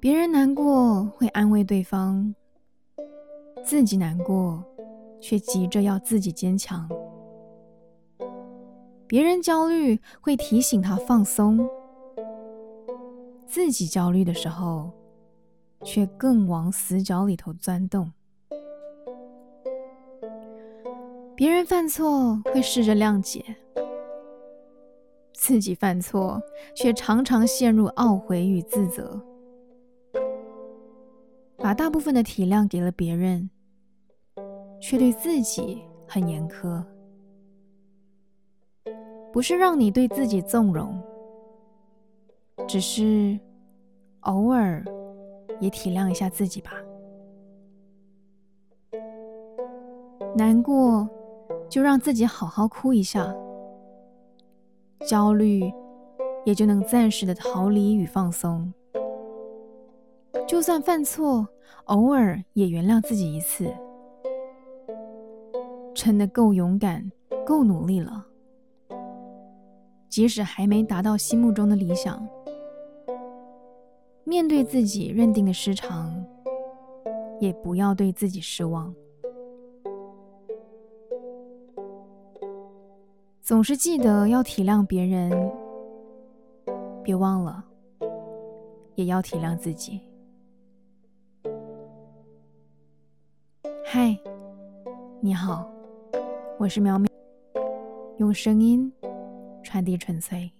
别人难过会安慰对方，自己难过却急着要自己坚强。别人焦虑会提醒他放松，自己焦虑的时候却更往死角里头钻洞。别人犯错会试着谅解，自己犯错却常常陷入懊悔与自责。把大部分的体谅给了别人，却对自己很严苛。不是让你对自己纵容，只是偶尔也体谅一下自己吧。难过就让自己好好哭一下，焦虑也就能暂时的逃离与放松。就算犯错，偶尔也原谅自己一次，真的够勇敢、够努力了。即使还没达到心目中的理想，面对自己认定的失常，也不要对自己失望。总是记得要体谅别人，别忘了，也要体谅自己。嗨，你好，我是苗苗，用声音传递纯粹。